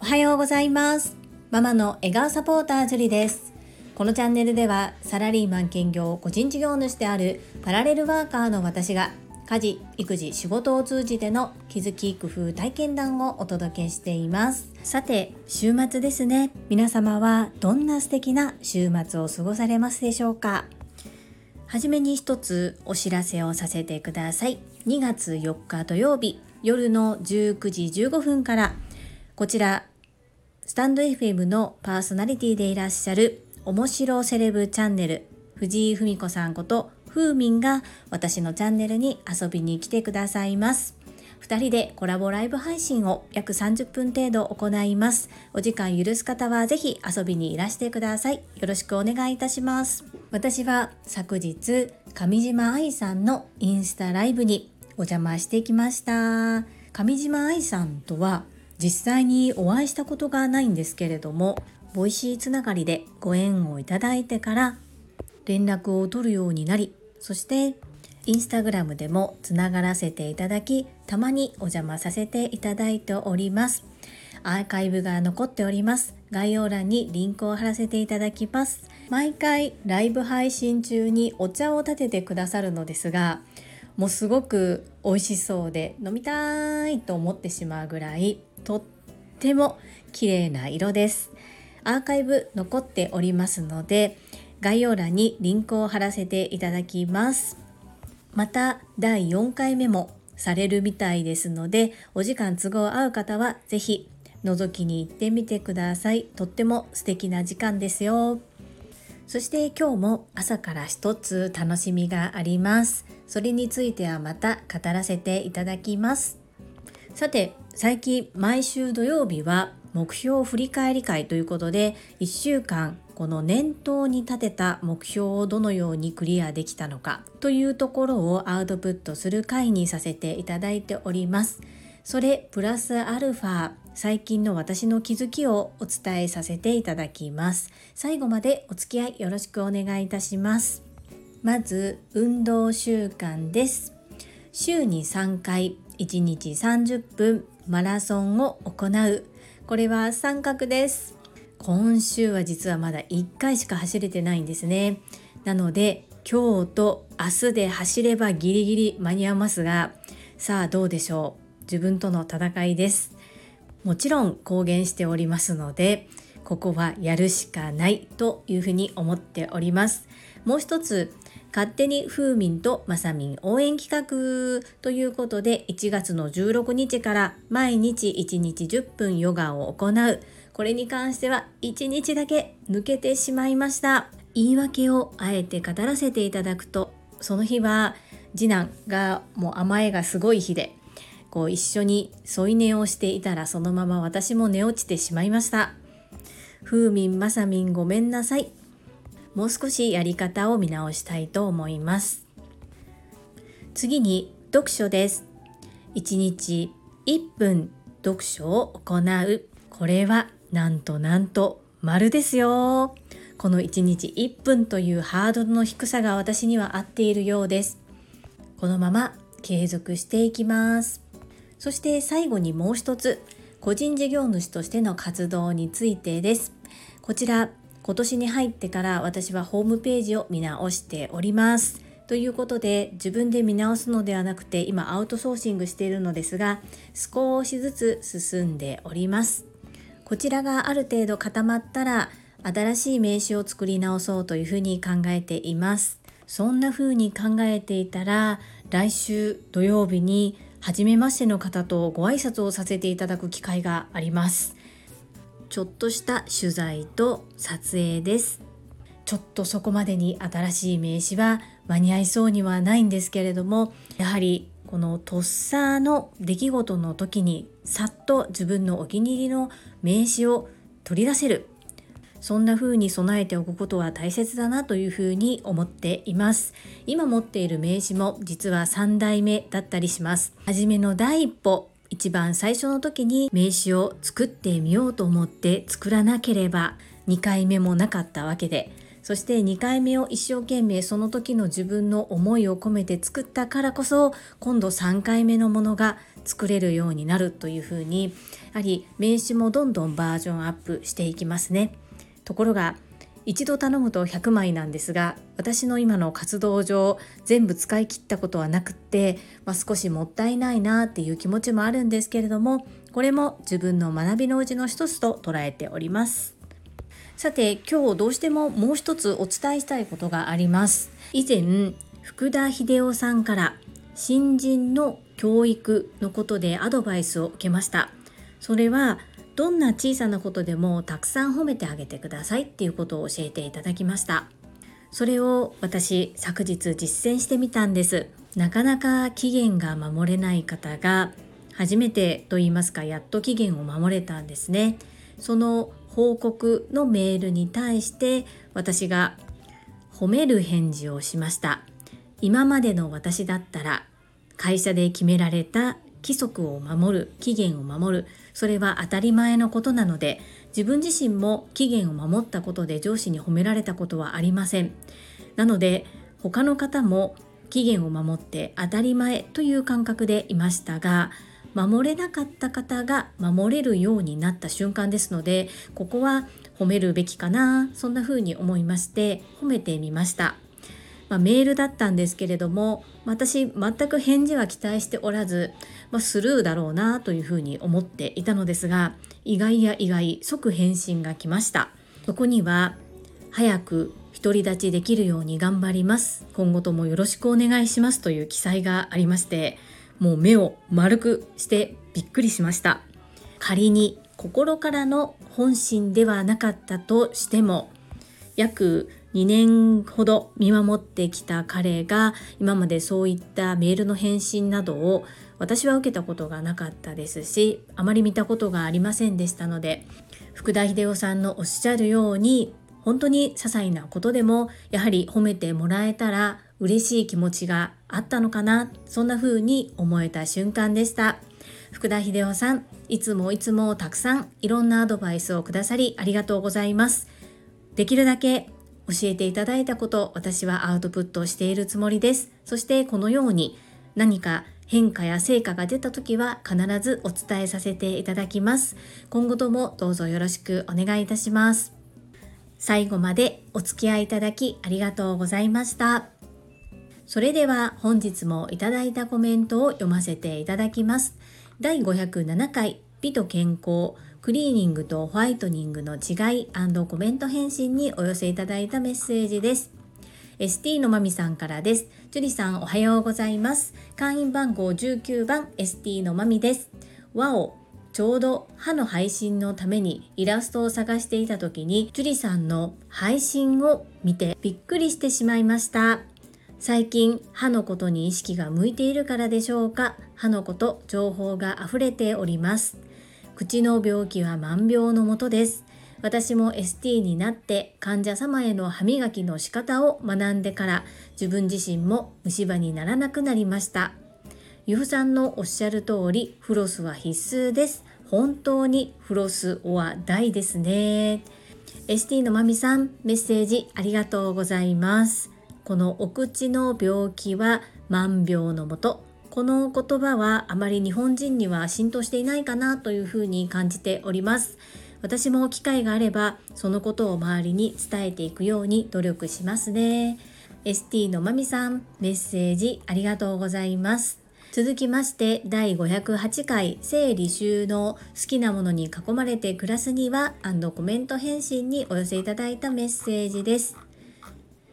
おはようございます。ママの笑顔サポータージュリです。このチャンネルではサラリーマン兼業個人事業主であるパラレルワーカーの私が家事育児仕事を通じての気づき工夫体験談をお届けしています。さて週末ですね。皆様はどんな素敵な週末を過ごされますでしょうか？はじめに一つお知らせをさせてください。2月4日土曜日夜の19時15分からこちらスタンド FM のパーソナリティでいらっしゃる面白セレブチャンネル藤井文子さんことふーみんが私のチャンネルに遊びに来てくださいます。2人でコラボライブ配信を約30分程度行います。お時間許す方はぜひ遊びにいらしてください。よろしくお願いいたします。私は昨日、上島愛さんのインスタライブにお邪魔してきました。上島愛さんとは実際にお会いしたことがないんですけれども、ボイシーつながりでご縁をいただいてから連絡を取るようになり、そしてインスタグラムでもつながらせていただきたまにお邪魔させていただいております。アーカイブが残っております。概要欄にリンクを貼らせていただきます。毎回ライブ配信中にお茶を立ててくださるのですがもうすごく美味しそうで飲みたいと思ってしまうぐらいとっても綺麗な色ですアーカイブ残っておりますので概要欄にリンクを貼らせていただきます。また第4回目もされるみたいですのでお時間都合合う方は是非覗きに行ってみてください。とっても素敵な時間ですよ。そして今日も朝から一つ楽しみがあります。それについてはまた語らせていただきます。さて、最近毎週土曜日は目標振り返り会ということで1週間この念頭に立てた目標をどのようにクリアできたのかというところをアウトプットする回にさせていただいております。それプラスアルファ最近の私の気づきをお伝えさせていただきます。最後までお付き合いよろしくお願いいたします。まず運動習慣です。週に3回1日30分マラソンを行う。これは三角です。今週は実はまだ1回しか走れてないんですねなので今日と明日で走ればギリギリ間に合いますがさあどうでしょう？自分との戦いですもちろん公言しておりますのでここはやるしかないというふうに思っておりますもう一つ勝手にふうみんとまさみん応援企画ということで1月の16日から毎日1日10分ヨガを行う。これに関しては1日だけ抜けてしまいました。言い訳をあえて語らせていただくとその日は次男がもう甘えがすごい日でこう一緒に添い寝をしていたらそのまま私も寝落ちてしまいました。ふうみんまさみんごめんなさい。もう少しやり方を見直したいと思います。次に読書です。1日1分読書を行う。これはなんとなんと丸ですよ。この1日1分というハードルの低さが私には合っているようです。このまま継続していきます。そして最後にもう一つ。個人事業主としての活動についてです。こちら今年に入ってから私はホームページを見直しておりますということで自分で見直すのではなくて今アウトソーシングしているのですが少しずつ進んでおりますこちらがある程度固まったら新しい名刺を作り直そうというふうに考えています。そんな風に考えていたら来週土曜日に初めましての方とご挨拶をさせていただく機会があります。ちょっとした取材と撮影です。ちょっとそこまでに新しい名刺は間に合いそうにはないんですけれどもやはりこのとっさの出来事の時にさっと自分のお気に入りの名刺を取り出せる。そんな風に備えておくことは大切だなという風に思っています。今持っている名刺も実は3代目だったりします。初めの第一歩一番最初の時に名刺を作ってみようと思って作らなければ2回目もなかったわけでそして2回目を一生懸命その時の自分の思いを込めて作ったからこそ今度3回目のものが作れるようになるというふうにやはり名刺もどんどんバージョンアップしていきますね。ところが一度頼むと100枚なんですが私の今の活動上全部使い切ったことはなくって、まあ、少しもったいないなっていう気持ちもあるんですけれどもこれも自分の学びのうちの一つと捉えております。さて今日どうしてももう一つお伝えしたいことがあります。以前福田秀夫さんから新人の教育のことでアドバイスを受けました。それはどんな小さなことでもたくさん褒めてあげてくださいっていうことを教えていただきました。それを私昨日実践してみたんです。なかなか期限が守れない方が初めてと言いますかやっと期限を守れたんですね。その報告のメールに対して私が褒める返事をしました。今までの私だったら会社で決められた規則を守る期限を守る。それは当たり前のことなので自分自身も期限を守ったことで上司に褒められたことはありません。なので他の方も期限を守って当たり前という感覚でいましたが守れなかった方が守れるようになった瞬間ですのでここは褒めるべきかなそんな風に思いまして褒めてみました。まあ、メールだったんですけれども私全く返事は期待しておらず、まあ、スルーだろうなというふうに思っていたのですが意外や意外即返信が来ました。そこには早く独り立ちできるように頑張ります。今後ともよろしくお願いします。という記載がありましてもう目を丸くしてびっくりしました。仮に心からの本心ではなかったとしても約2年ほど見守ってきた彼が今までそういったメールの返信などを私は受けたことがなかったですしあまり見たことがありませんでしたので福田秀夫さんのおっしゃるように本当に些細なことでもやはり褒めてもらえたら嬉しい気持ちがあったのかなそんな風に思えた瞬間でした。福田秀夫さんいつもいつもたくさんいろんなアドバイスをくださりありがとうございます。できるだけ教えていただいたこと私はアウトプットしているつもりです。そしてこのように何か変化や成果が出た時は必ずお伝えさせていただきます。今後ともどうぞよろしくお願いいたします。最後までお付き合いいただきありがとうございました。それでは本日もいただいたコメントを読ませていただきます。第507回美と健康。クリーニングとホワイトニングの違いコメント返信にお寄せいただいたメッセージです。ST のまみさんからです。ジュリさんおはようございます。会員番号19番 ST のまみです。わお、ちょうど歯の配信のためにイラストを探していた時にジュリさんの配信を見てびっくりしてしまいました。最近歯のことに意識が向いているからでしょうか？歯のこと情報が溢れております。口の病気は万病のもとです。私も ST になって患者様への歯磨きの仕方を学んでから自分自身も虫歯にならなくなりました。ゆふさんのおっしゃる通りフロスは必須です。本当にフロスは大ですね。ST のまみさんメッセージありがとうございます。このお口の病気は万病のもとこの言葉はあまり日本人には浸透していないかなというふうに感じております。私も機会があればそのことを周りに伝えていくように努力しますね。ST のまみさんメッセージありがとうございます。続きまして第508回整理収納好きなものに囲まれて暮らすにはコメント返信にお寄せいただいたメッセージです。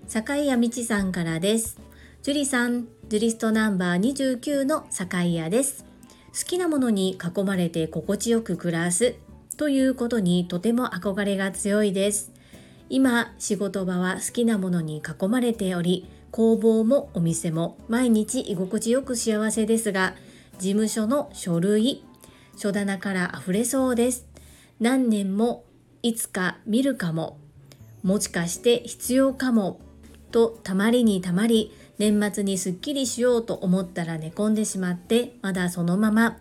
坂井谷道さんからです。ジュリさんジュリストナンバー29の坂井屋です。好きなものに囲まれて心地よく暮らすということにとても憧れが強いです。今、仕事場は好きなものに囲まれており、工房もお店も毎日居心地よく幸せですが、事務所の書類、書棚から溢れそうです。何年もいつか見るかも、もしかして必要かも、とたまりにたまり、年末にすっきりしようと思ったら寝込んでしまってまだそのまま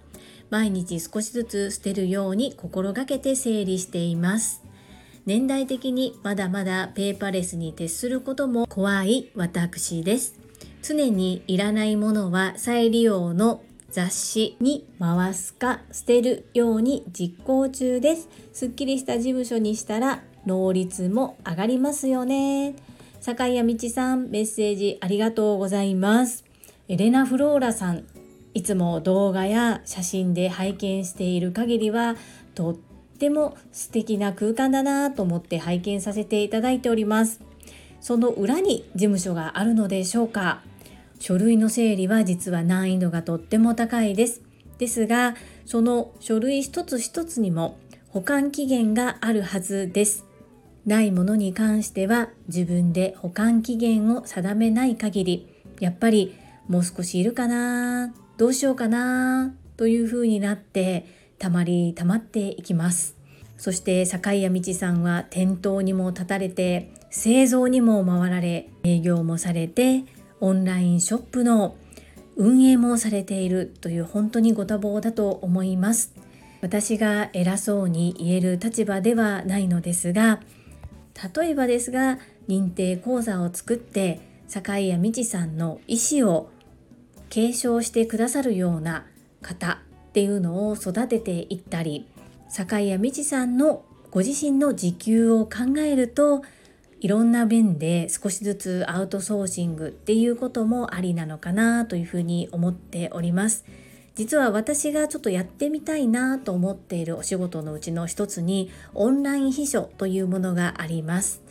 毎日少しずつ捨てるように心がけて整理しています。年代的にまだまだペーパーレスに徹することも怖い私です。常にいらないものは再利用の雑誌に回すか捨てるように実行中です。すっきりした事務所にしたら能率も上がりますよね。坂谷道さんメッセージありがとうございます。エレナ・フローラさんいつも動画や写真で拝見している限りはとっても素敵な空間だなと思って拝見させていただいております。その裏に事務所があるのでしょうか。書類の整理は実は難易度がとっても高いです。ですがその書類一つ一つにも保管期限があるはずです。ないものに関しては自分で保管期限を定めない限りやっぱりもう少しいるかなどうしようかなというふうになってたまりたまっていきます。そして坂谷道さんは店頭にも立たれて製造にも回られ営業もされてオンラインショップの運営もされているという本当にご多忙だと思います。私が偉そうに言える立場ではないのですが例えばですが認定講座を作って坂井谷道さんの意思を継承してくださるような方っていうのを育てていったり坂井谷道さんのご自身の時給を考えるといろんな面で少しずつアウトソーシングっていうこともありなのかなというふうに思っております。実は私がちょっとやってみたいなと思っているお仕事のうちの一つにオンライン秘書というものがあります。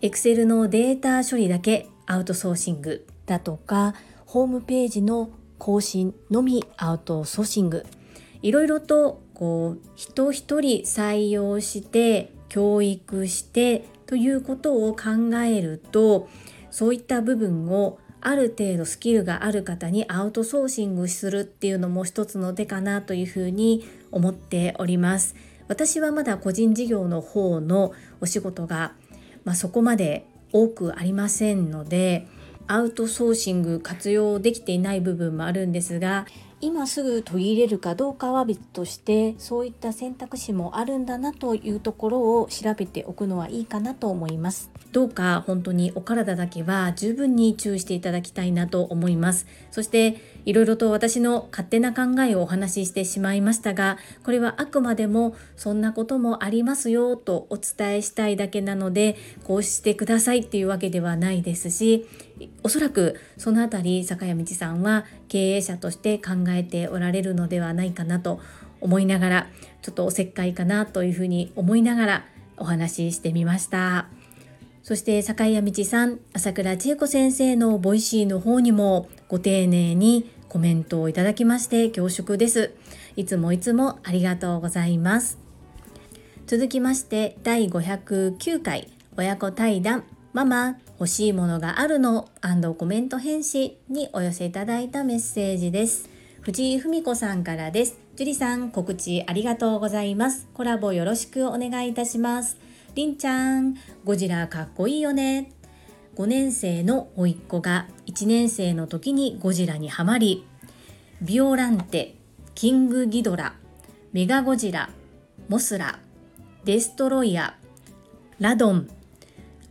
Excel のデータ処理だけアウトソーシングだとかホームページの更新のみアウトソーシングいろいろとこう人一人採用して教育してということを考えるとそういった部分をある程度スキルがある方にアウトソーシングするっていうのも一つの手かなというふうに思っております。私はまだ個人事業の方のお仕事が、まあ、そこまで多くありませんのでアウトソーシング活用できていない部分もあるんですが今すぐ取り入れるかどうかは別としてそういった選択肢もあるんだなというところを調べておくのはいいかなと思います。どうか本当にお体だけは十分に注意していただきたいなと思います。そしていろいろと私の勝手な考えをお話ししてしまいましたがこれはあくまでもそんなこともありますよとお伝えしたいだけなのでこうしてくださいっていうわけではないですしおそらくそのあたり坂谷道さんは経営者として考えておられるのではないかなと思いながらちょっとおせっかいかなというふうに思いながらお話ししてみました。そして坂谷道さん、朝倉千恵子先生のボイシーの方にもご丁寧にコメントをいただきまして恐縮です。いつもいつもありがとうございます。続きまして第509回親子対談ママ欲しいものがあるのコメント返信にお寄せいただいたメッセージです。藤井文子さんからです。樹里さん告知ありがとうございます。コラボよろしくお願いいたします。りんちゃん、ゴジラかっこいいよね。5年生の甥っ子が1年生の時にゴジラにはまりビオランテキングギドラメガゴジラモスラデストロイヤラドン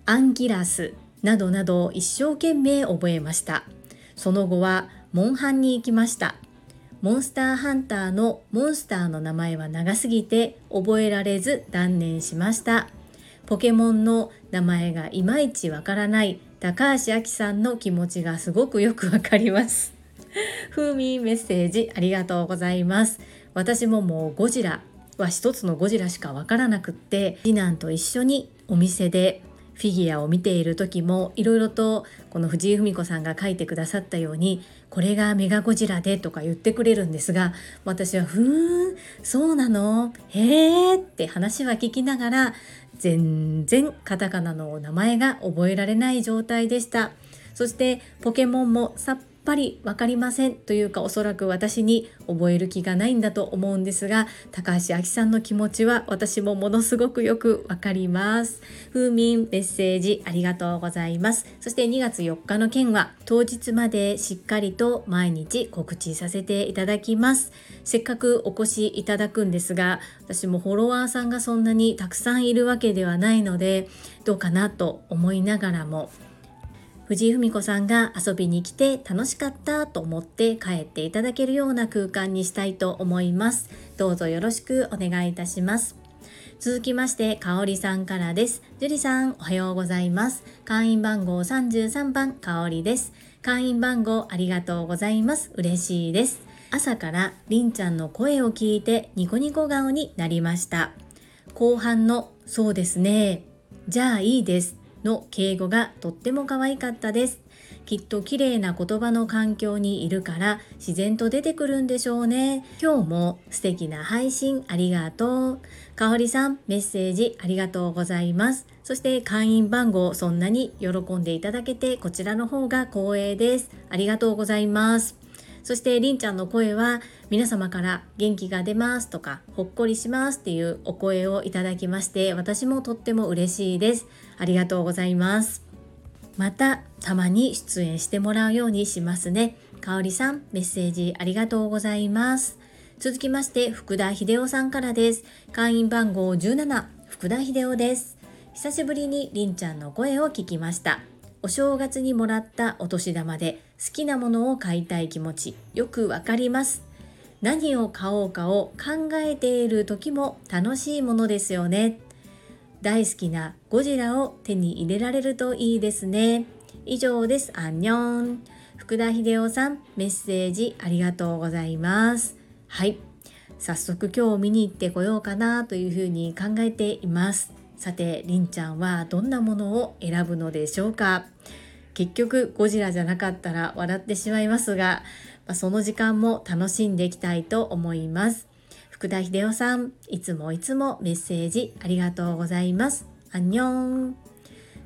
アンギラスなどなど一生懸命覚えました。その後はモンハンに行きました。モンスターハンターのモンスターの名前は長すぎて覚えられず断念しました。ポケモンの名前がいまいちわからない高橋明さんの気持ちがすごくよくわかります。ふうみメッセージありがとうございます。私ももうゴジラは一つのゴジラしかわからなくって次男と一緒にお店でフィギュアを見ている時もいろいろとこの藤井文子さんが書いてくださったようにこれがメガゴジラでとか言ってくれるんですが私はふーんそうなの？へーって話は聞きながら全然カタカナの名前が覚えられない状態でした。そしてポケモンもさっぱり分かりませんというかおそらく私に覚える気がないんだと思うんですが高橋明さんの気持ちは私もものすごくよく分かります。風民メッセージありがとうございます。そして2月4日の件は当日までしっかりと毎日告知させていただきます。せっかくお越しいただくんですが私もフォロワーさんがそんなにたくさんいるわけではないのでどうかなと思いながらも藤井文子さんが遊びに来て楽しかったと思って帰っていただけるような空間にしたいと思います。どうぞよろしくお願いいたします。続きまして、かおりさんからです。樹里さん、おはようございます。会員番号33番、かおりです。会員番号ありがとうございます。嬉しいです。朝からりんちゃんの声を聞いてニコニコ顔になりました。後半の、そうですね。じゃあいいです。の敬語がとっても可愛かったです。きっと綺麗な言葉の環境にいるから自然と出てくるんでしょうね。今日も素敵な配信ありがとう。かおりさん、メッセージありがとうございます。そして会員番号そんなに喜んでいただけてこちらの方が光栄です。ありがとうございます。そしてりんちゃんの声は皆様から元気が出ますとかほっこりしますっていうお声をいただきまして私もとっても嬉しいです。ありがとうございます。またたまに出演してもらうようにしますね。かおりさんメッセージありがとうございます。続きまして福田秀夫さんからです。会員番号17福田秀夫です。久しぶりにりんちゃんの声を聞きました。お正月にもらったお年玉で好きなものを買いたい気持ちよくわかります。何を買おうかを考えている時も楽しいものですよね。大好きなゴジラを手に入れられるといいですね。以上です。アンニョン。福田秀夫さんメッセージありがとうございます。はい。早速今日見に行ってこようかなというふうに考えています。さてりんちゃんはどんなものを選ぶのでしょうか？結局ゴジラじゃなかったら笑ってしまいますが、まあ、その時間も楽しんでいきたいと思います。福田秀夫さんいつもいつもメッセージありがとうございます。アンニョン。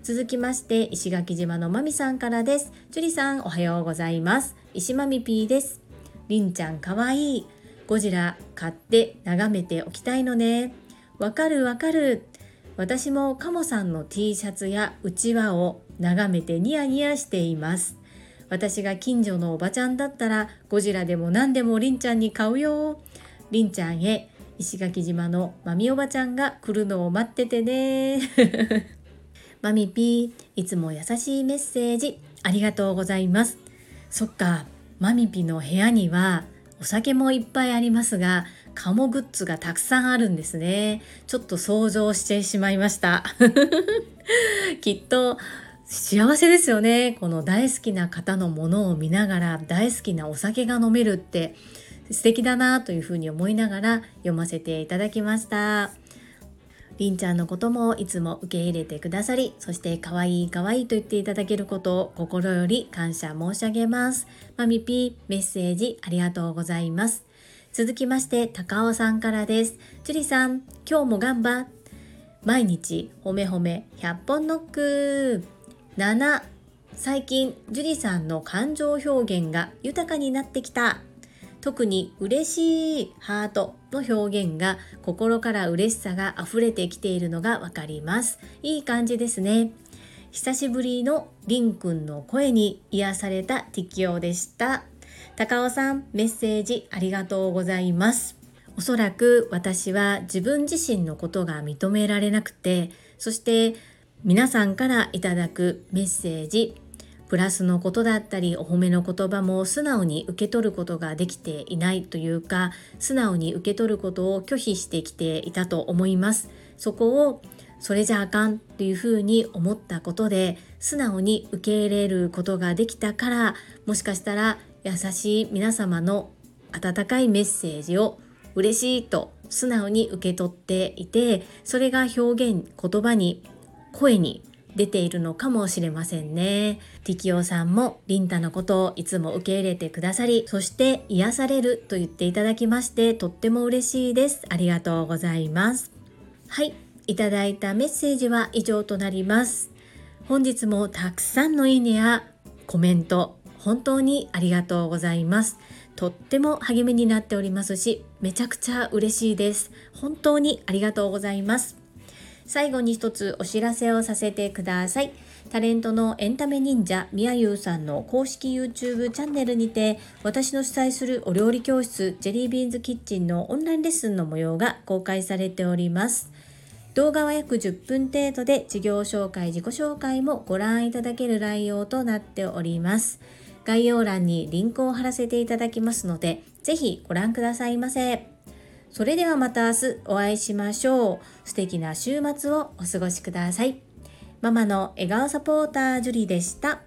続きまして石垣島のまみさんからです。樹里さんおはようございます。石まみぴーです。りんちゃんかわいい。ゴジラ買って眺めておきたいのね。わかるわかる。私もカモさんの T シャツやうちわを眺めてニヤニヤしています。私が近所のおばちゃんだったらゴジラでも何でもりんちゃんに買うよ。りんちゃんへ石垣島のまみおばちゃんが来るのを待っててね。マミピーいつも優しいメッセージありがとうございます。そっかマミピの部屋にはお酒もいっぱいありますがカモグッズがたくさんあるんですね。ちょっと想像してしまいました。きっと幸せですよね。この大好きな方のものを見ながら大好きなお酒が飲めるって素敵だなというふうに思いながら読ませていただきました。りんちゃんのこともいつも受け入れてくださり、そして可愛い可愛いと言っていただけることを心より感謝申し上げます。マミピーメッセージありがとうございます。続きまして、高尾さんからです。樹里さん、今日も頑張毎日、ほめほめ、100本ノック。7、最近、樹里さんの感情表現が豊かになってきた。特に嬉しいハートの表現が心から嬉しさが溢れてきているのがわかります。いい感じですね。久しぶりのりんくんの声に癒された適用でした。高尾さん、メッセージありがとうございます。おそらく私は自分自身のことが認められなくて、そして皆さんからいただくメッセージ、プラスのことだったりお褒めの言葉も素直に受け取ることができていないというか素直に受け取ることを拒否してきていたと思いますそこをそれじゃあかんっていうふうに思ったことで素直に受け入れることができたからもしかしたら優しい皆様の温かいメッセージを嬉しいと素直に受け取っていてそれが表現言葉に声に出ているのかもしれませんね。ティキオさんもリンタのことをいつも受け入れてくださり、そして癒されると言っていただきましてとっても嬉しいです。ありがとうございます。はい、いただいたメッセージは以上となります。本日もたくさんのいいねやコメント本当にありがとうございます。とっても励みになっておりますしめちゃくちゃ嬉しいです。本当にありがとうございます。最後に一つお知らせをさせてください。タレントのエンタメ忍者みやゆうさんの公式 YouTube チャンネルにて私の主催するお料理教室ジェリービーンズキッチンのオンラインレッスンの模様が公開されております。動画は約10分程度で事業紹介自己紹介もご覧いただける内容となっております。概要欄にリンクを貼らせていただきますのでぜひご覧くださいませ。それではまた明日お会いしましょう。素敵な週末をお過ごしください。ママの笑顔サポータージュリでした。